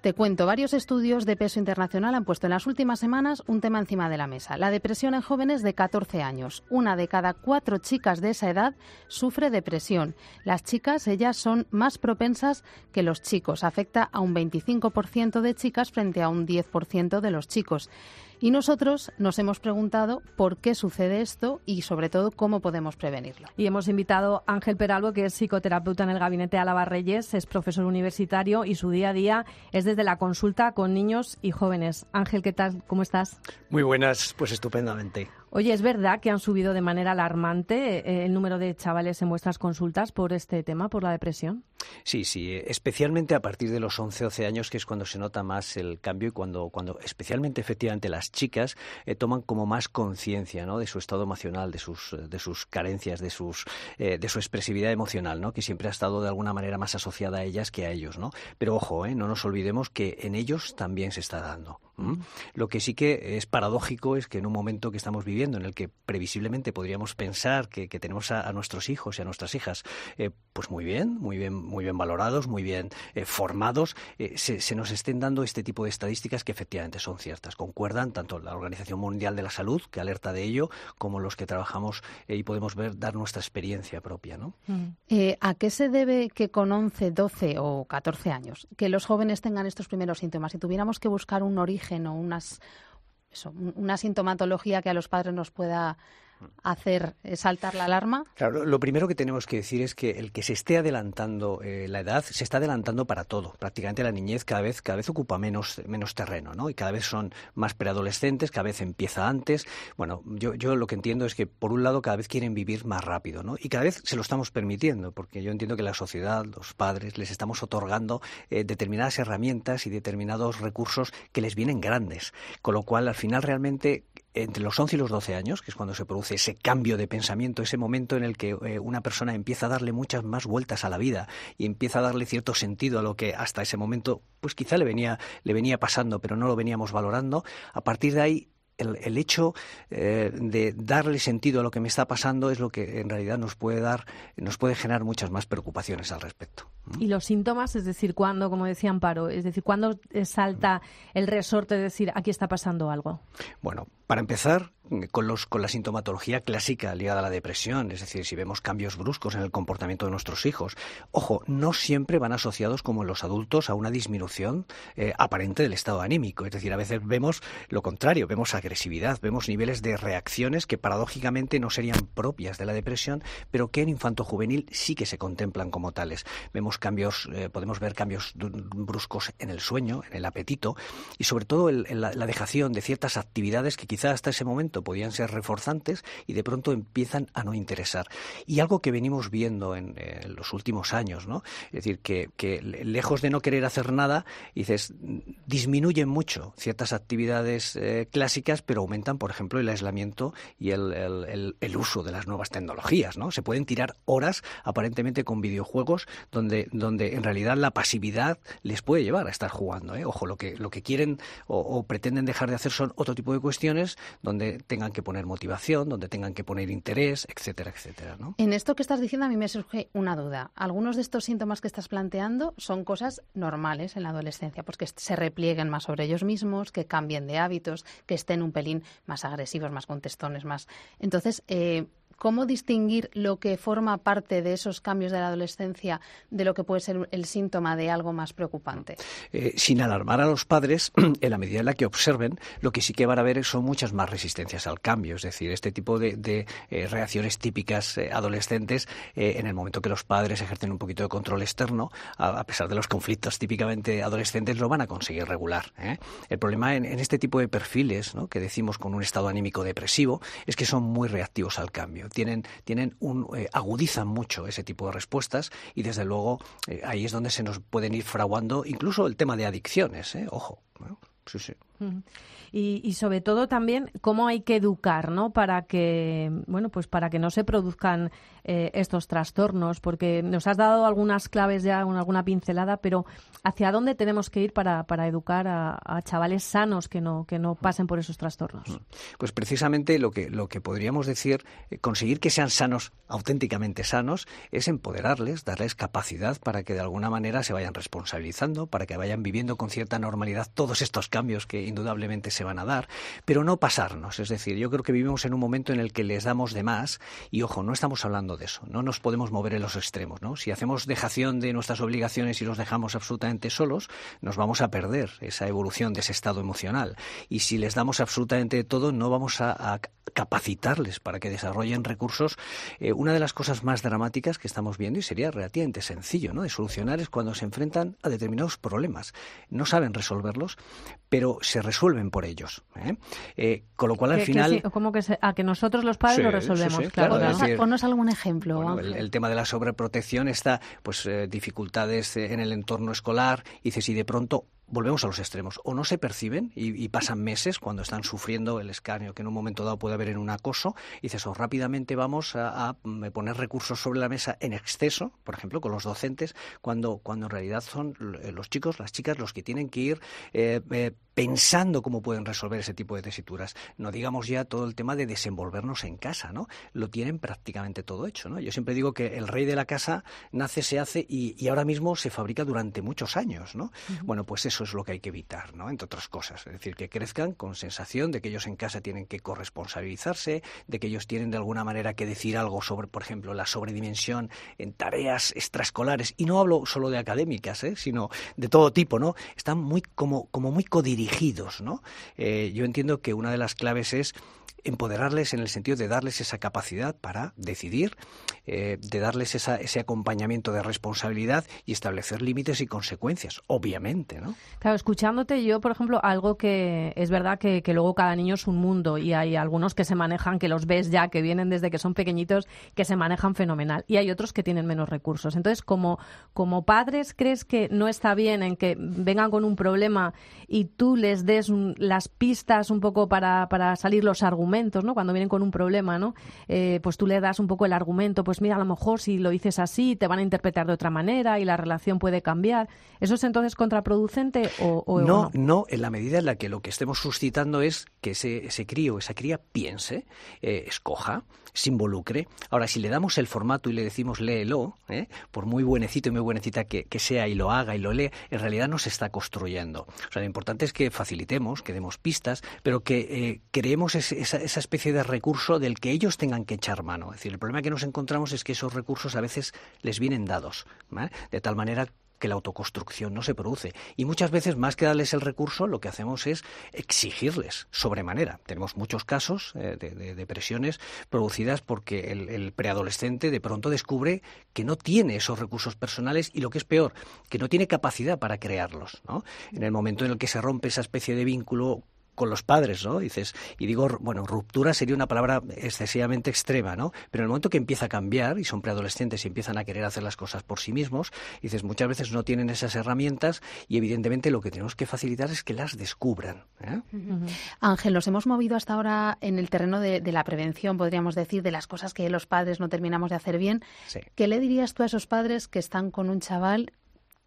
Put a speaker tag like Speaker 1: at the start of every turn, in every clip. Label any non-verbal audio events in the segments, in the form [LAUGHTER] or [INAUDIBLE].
Speaker 1: Te cuento, varios estudios de peso internacional han puesto en las últimas semanas un tema encima de la mesa, la depresión en jóvenes de 14 años. Una de cada cuatro chicas de esa edad sufre depresión. Las chicas, ellas son más propensas que los chicos. Afecta a un 25% de chicas frente a un 10% de los chicos. Y nosotros nos hemos preguntado por qué sucede esto y sobre todo cómo podemos prevenirlo.
Speaker 2: Y hemos invitado a Ángel Peralvo, que es psicoterapeuta en el gabinete Álava Reyes, es profesor universitario y su día a día es desde la consulta con niños y jóvenes. Ángel, ¿qué tal? ¿Cómo estás?
Speaker 3: Muy buenas, pues estupendamente.
Speaker 2: Oye, ¿es verdad que han subido de manera alarmante eh, el número de chavales en vuestras consultas por este tema, por la depresión?
Speaker 3: Sí, sí, especialmente a partir de los 11, 12 años, que es cuando se nota más el cambio y cuando, cuando especialmente efectivamente las chicas eh, toman como más conciencia ¿no? de su estado emocional, de sus, de sus carencias, de, sus, eh, de su expresividad emocional, ¿no? que siempre ha estado de alguna manera más asociada a ellas que a ellos. ¿no? Pero ojo, no nos olvidemos que en ellos también se está dando. Lo que sí que es paradójico es que en un momento que estamos viviendo, en el que previsiblemente podríamos pensar que, tenemos a, nuestros hijos y a nuestras hijas, eh, pues muy bien, muy bien, muy bien valorados, muy bien eh, formados, eh, se, nos estén dando este tipo de estadísticas que efectivamente son ciertas. Concuerdan tanto la Organización Mundial de la Salud, que alerta de ello, como los que trabajamos y podemos ver, dar nuestra experiencia propia. ¿no?
Speaker 1: ¿A qué se debe que con 11, 12 o 14 años que los jóvenes tengan estos primeros síntomas? Si tuviéramos que buscar un origen o unas, una sintomatología que a los padres nos pueda hacer saltar la alarma?
Speaker 3: Claro, lo primero que tenemos que decir es que el que se esté adelantando eh, la edad se está adelantando para todo. Prácticamente la niñez cada vez cada vez ocupa menos menos terreno, ¿no? Y cada vez son más preadolescentes, cada vez empieza antes. Bueno, yo yo lo que entiendo es que por un lado cada vez quieren vivir más rápido, ¿no? Y cada vez se lo estamos permitiendo, porque yo entiendo que la sociedad, los padres les estamos otorgando eh, determinadas herramientas y determinados recursos que les vienen grandes, con lo cual al final realmente entre los 11 y los 12 años, que es cuando se produce ese cambio de pensamiento, ese momento en el que eh, una persona empieza a darle muchas más vueltas a la vida y empieza a darle cierto sentido a lo que hasta ese momento pues quizá le venía, le venía pasando, pero no lo veníamos valorando, a partir de ahí el, hecho eh, de darle sentido a lo que me está pasando es lo que en realidad nos puede dar, nos puede generar muchas más preocupaciones al respecto.
Speaker 2: Y los síntomas, es decir, cuando, como decía Amparo, es decir, cuando salta el resorte de decir aquí está pasando algo.
Speaker 3: Bueno, para empezar, con, los, con la sintomatología clásica ligada a la depresión, es decir, si vemos cambios bruscos en el comportamiento de nuestros hijos. Ojo, no siempre van asociados, como en los adultos, a una disminución eh, aparente del estado anímico. Es decir, a veces vemos lo contrario, vemos agresividad, vemos niveles de reacciones que paradójicamente no serían propias de la depresión, pero que en infanto juvenil sí que se contemplan como tales. Vemos cambios, eh, podemos ver cambios bruscos en el sueño, en el apetito y sobre todo en la, la dejación de ciertas actividades que quizá hasta ese momento podían ser reforzantes y de pronto empiezan a no interesar. Y algo que venimos viendo en, los últimos años, ¿no? Es decir, que, lejos de no querer hacer nada, dices, disminuyen mucho ciertas actividades eh, clásicas, pero aumentan, por ejemplo, el aislamiento y el, uso de las nuevas tecnologías, ¿no? Se pueden tirar horas aparentemente con videojuegos donde, donde en realidad la pasividad les puede llevar a estar jugando, ¿eh? Ojo, lo que, lo que quieren o, o pretenden dejar de hacer son otro tipo de cuestiones donde tengan que poner motivación, donde tengan que poner interés, etcétera, etcétera. ¿no?
Speaker 1: En esto que estás diciendo a mí me surge una duda. Algunos de estos síntomas que estás planteando son cosas normales en la adolescencia, pues que se replieguen más sobre ellos mismos, que cambien de hábitos, que estén un pelín más agresivos, más contestones, más. Entonces, eh, ¿Cómo distinguir lo que forma parte de esos cambios de la adolescencia de lo que puede ser el síntoma de algo más preocupante?
Speaker 3: Eh, sin alarmar a los padres, [CLEARS THROAT] en la medida en la que observen, lo que sí que van a ver son muchas más resistencias al cambio. Es decir, este tipo de, eh, reacciones típicas eh, adolescentes en el momento que los padres ejercen un poquito de control externo, a, pesar de los conflictos típicamente adolescentes, lo van a conseguir regular. El problema en, este tipo de perfiles, que decimos con un estado anímico depresivo, es que son muy reactivos al cambio tienen, tienen un, eh, agudizan mucho ese tipo de respuestas y desde luego eh, ahí es donde se nos pueden ir fraguando incluso el tema de adicciones, ¿eh? ojo. Sí, sí.
Speaker 2: Y, sobre todo también cómo hay que educar, ¿no? Para que, bueno, pues para que no se produzcan eh, estos trastornos, porque nos has dado algunas claves ya, alguna pincelada, pero ¿hacia dónde tenemos que ir para, educar a, chavales sanos que no, que no pasen por esos trastornos?
Speaker 3: Pues precisamente lo que, lo que podríamos decir, eh, conseguir que sean sanos, auténticamente sanos, es empoderarles, darles capacidad para que de alguna manera se vayan responsabilizando, para que vayan viviendo con cierta normalidad todos estos cambios que indudablemente se van a dar, pero no pasarnos. Es decir, yo creo que vivimos en un momento en el que les damos de más y, ojo, no estamos hablando de eso, no nos podemos mover en los extremos. ¿no? Si hacemos dejación de nuestras obligaciones y los dejamos absolutamente solos, nos vamos a perder esa evolución de ese estado emocional. Y si les damos absolutamente todo, no vamos a, capacitarles para que desarrollen recursos. Eh, una de las cosas más dramáticas que estamos viendo, y sería relativamente sencillo ¿no? de solucionar, es cuando se enfrentan a determinados problemas. No saben resolverlos, pero se resuelven por ellos. ¿eh? Eh, con lo cual, al final.
Speaker 2: como que a que nosotros los padres lo resolvemos, claro.
Speaker 1: Ponnos algún ejemplo.
Speaker 3: el, tema de la sobreprotección está, pues, eh, dificultades en el entorno escolar. Y dices, y de pronto volvemos a los extremos. O no se perciben y, pasan meses cuando están sufriendo el escarnio que en un momento dado puede haber en un acoso. Y dices, o rápidamente vamos a, poner recursos sobre la mesa en exceso, por ejemplo, con los docentes, cuando, cuando en realidad son los chicos, las chicas los que tienen que ir eh, eh, pensando cómo pueden resolver ese tipo de tesituras. No digamos ya todo el tema de desenvolvernos en casa, ¿no? Lo tienen prácticamente todo hecho, ¿no? Yo siempre digo que el rey de la casa nace, se hace y, y ahora mismo se fabrica durante muchos años, ¿no? Bueno, pues eso eso es lo que hay que evitar, ¿no? Entre otras cosas. Es decir, que crezcan con sensación de que ellos en casa tienen que corresponsabilizarse, de que ellos tienen de alguna manera que decir algo sobre, por ejemplo, la sobredimensión en tareas extraescolares. Y no hablo solo de académicas, ¿eh? sino de todo tipo, ¿no? Están muy como, como muy codirigidos, ¿no? Eh, yo entiendo que una de las claves es empoderarles en el sentido de darles esa capacidad para decidir, eh, de darles ese acompañamiento de responsabilidad y establecer límites y consecuencias, obviamente, ¿no?
Speaker 2: Claro, escuchándote yo, por ejemplo, algo que es verdad que, luego cada niño es un mundo y hay algunos que se manejan, que los ves ya, que vienen desde que son pequeñitos, que se manejan fenomenal y hay otros que tienen menos recursos. Entonces, como, como padres, ¿crees que no está bien en que vengan con un problema y tú les des las pistas un poco para, para salir los argumentos? ¿No? Cuando vienen con un problema, ¿no? Eh, pues tú le das un poco el argumento, pues mira, a lo mejor si lo dices así te van a interpretar de otra manera y la relación puede cambiar. ¿Eso es entonces contraproducente o,
Speaker 3: no, no? en la medida en la que lo que estemos suscitando es que ese, ese crío, esa cría piense, eh, escoja, se involucre. Ahora, si le damos el formato y le decimos léelo, ¿eh? por muy buenecito y muy buenecita que, sea y lo haga y lo lee, en realidad no se está construyendo. O sea, lo importante es que facilitemos, que demos pistas, pero que eh, creemos esa, esa, especie de recurso del que ellos tengan que echar mano. Es decir, el problema que nos encontramos es que esos recursos a veces les vienen dados, de tal manera que la autoconstrucción no se produce. Y muchas veces, más que darles el recurso, lo que hacemos es exigirles sobremanera. Tenemos muchos casos eh, de, depresiones producidas porque el, preadolescente de pronto descubre que no tiene esos recursos personales y lo que es peor, que no tiene capacidad para crearlos. En el momento en el que se rompe esa especie de vínculo con los padres, ¿no? Dices, y digo, bueno, ruptura sería una palabra excesivamente extrema, ¿no? Pero en el momento que empieza a cambiar y son preadolescentes y empiezan a querer hacer las cosas por sí mismos, dices, muchas veces no tienen esas herramientas y evidentemente lo que tenemos que facilitar es que las descubran. ¿eh?
Speaker 1: Ángel, nos hemos movido hasta ahora en el terreno de, la prevención, podríamos decir, de las cosas que los padres no terminamos de hacer bien. ¿Qué le dirías tú a esos padres que están con un chaval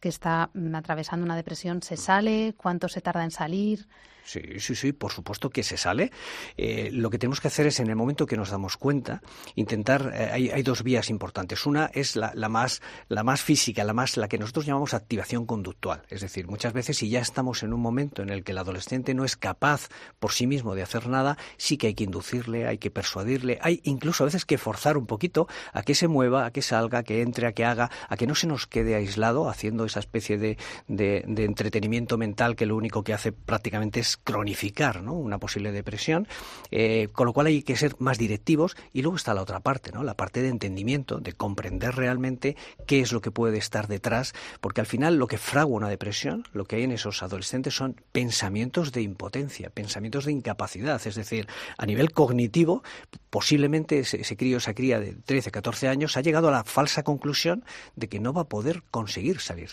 Speaker 1: que está mm, atravesando una depresión? ¿Se sale? ¿Cuánto se tarda en salir?
Speaker 3: Sí, sí, sí, por supuesto que se sale. Eh, lo que tenemos que hacer es, en el momento que nos damos cuenta, intentar. Eh, hay, dos vías importantes. Una es la, más, la más física, la más la que nosotros llamamos activación conductual. Es decir, muchas veces si ya estamos en un momento en el que el adolescente no es capaz por sí mismo de hacer nada, sí que hay que inducirle, hay que persuadirle, hay incluso a veces que forzar un poquito a que se mueva, a que salga, a que entre, a que haga, a que no se nos quede aislado haciendo esa especie de, de, de entretenimiento mental que lo único que hace prácticamente es cronificar ¿no? una posible depresión, eh, con lo cual hay que ser más directivos y luego está la otra parte, ¿no? la parte de entendimiento, de comprender realmente qué es lo que puede estar detrás, porque al final lo que fragua una depresión, lo que hay en esos adolescentes son pensamientos de impotencia, pensamientos de incapacidad, es decir, a nivel cognitivo, posiblemente ese, ese crío, esa cría de 13, 14 años ha llegado a la falsa conclusión de que no va a poder conseguir salir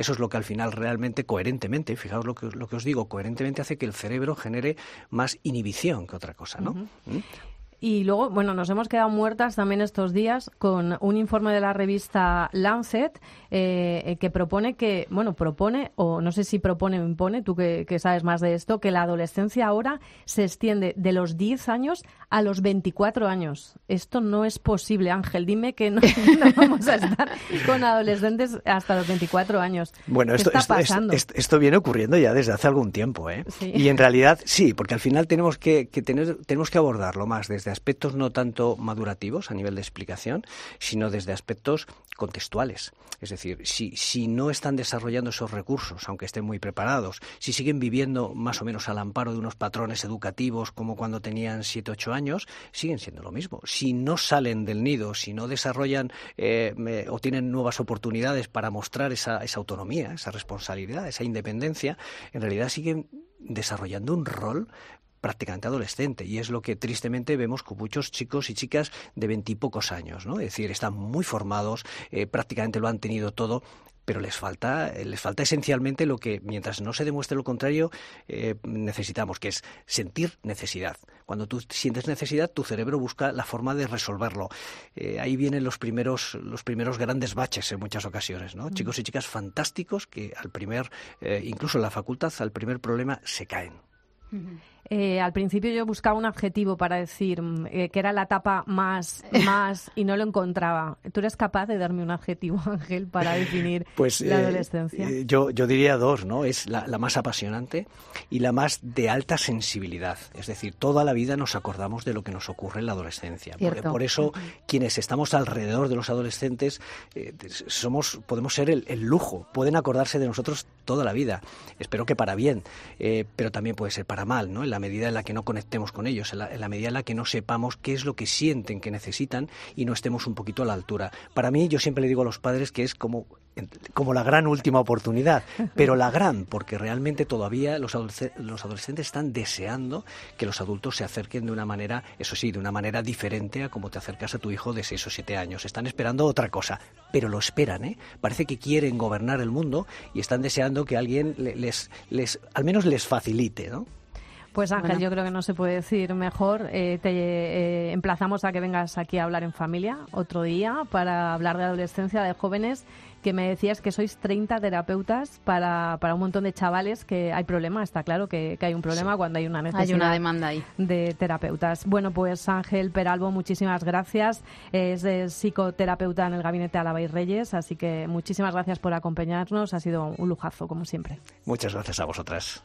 Speaker 3: Eso es lo que al final realmente, coherentemente, fijaos lo que, lo que os digo, coherentemente hace que el cerebro genere más inhibición que otra cosa, ¿no?
Speaker 2: Y luego, bueno, nos hemos quedado muertas también estos días con un informe de la revista Lancet eh, que propone que, bueno, propone, o no sé si propone o impone, tú que, sabes más de esto, que la adolescencia ahora se extiende de los 10 años a los 24 años. Esto no es posible, Ángel. Dime que no, [LAUGHS] vamos a estar con adolescentes hasta los 24 años.
Speaker 3: Bueno, esto, está pasando? Esto, viene ocurriendo ya desde hace algún tiempo, ¿eh? Y en realidad sí, porque al final tenemos que, que tener, tenemos que abordarlo más desde aspectos no tanto madurativos a nivel de explicación, sino desde aspectos contextuales. Es decir, si, si no están desarrollando esos recursos, aunque estén muy preparados, si siguen viviendo más o menos al amparo de unos patrones educativos como cuando tenían 7, 8 años, siguen siendo lo mismo. Si no salen del nido, si no desarrollan eh, o tienen nuevas oportunidades para mostrar esa, esa autonomía, esa responsabilidad, esa independencia, en realidad siguen desarrollando un rol prácticamente adolescente y es lo que tristemente vemos con muchos chicos y chicas de veintipocos años, ¿no? Es decir, están muy formados, eh, prácticamente lo han tenido todo, pero les falta, eh, les falta esencialmente lo que, mientras no se demuestre lo contrario, eh, necesitamos, que es sentir necesidad. Cuando tú sientes necesidad, tu cerebro busca la forma de resolverlo. ahí vienen los primeros, los primeros grandes baches en muchas ocasiones, ¿no? Mm. Chicos y chicas fantásticos que al primer, incluso en la facultad, al primer problema se caen.
Speaker 2: Eh, al principio yo buscaba un adjetivo para decir mm, eh, que era la etapa más, [LAUGHS] más y no lo encontraba. ¿Tú eres capaz de darme un adjetivo, [LAUGHS] Ángel, para definir [LAUGHS] pues, la eh, adolescencia?
Speaker 3: yo, yo diría dos, ¿no? Es la, más apasionante y la más de alta sensibilidad. Es decir, toda la vida nos acordamos de lo que nos ocurre en la adolescencia. Por, eso, quienes estamos alrededor de los adolescentes somos, podemos ser el, el, lujo, pueden acordarse de nosotros toda la vida. Espero que para bien, pero también puede ser para mal, ¿no? Medida en la que no conectemos con ellos, en la, medida en la que no sepamos qué es lo que sienten que necesitan y no estemos un poquito a la altura. Para mí, yo siempre le digo a los padres que es como, como la gran última oportunidad, [LAUGHS] pero la gran, porque realmente todavía los, los adolescentes están deseando que los adultos se acerquen de una manera, eso sí, de una manera diferente a como te acercas a tu hijo de 6 o 7 años. Están esperando otra cosa, pero lo esperan, ¿eh? Parece que quieren gobernar el mundo y están deseando que alguien les, les al menos les facilite, ¿no?
Speaker 2: Pues Ángel, yo creo que no se puede decir mejor. Eh, te eh, emplazamos a que vengas aquí a hablar en familia otro día para hablar de adolescencia, de jóvenes, que me decías que sois 30 terapeutas para, para un montón de chavales que hay problema, está claro que, hay un problema cuando hay una necesidad
Speaker 1: hay una demanda ahí.
Speaker 2: de terapeutas. Bueno, pues Ángel Peralbo, muchísimas gracias. Es psicoterapeuta en el Gabinete Álava y Reyes, así que muchísimas gracias por acompañarnos. Ha sido un lujazo, como siempre.
Speaker 3: Muchas gracias a vosotras.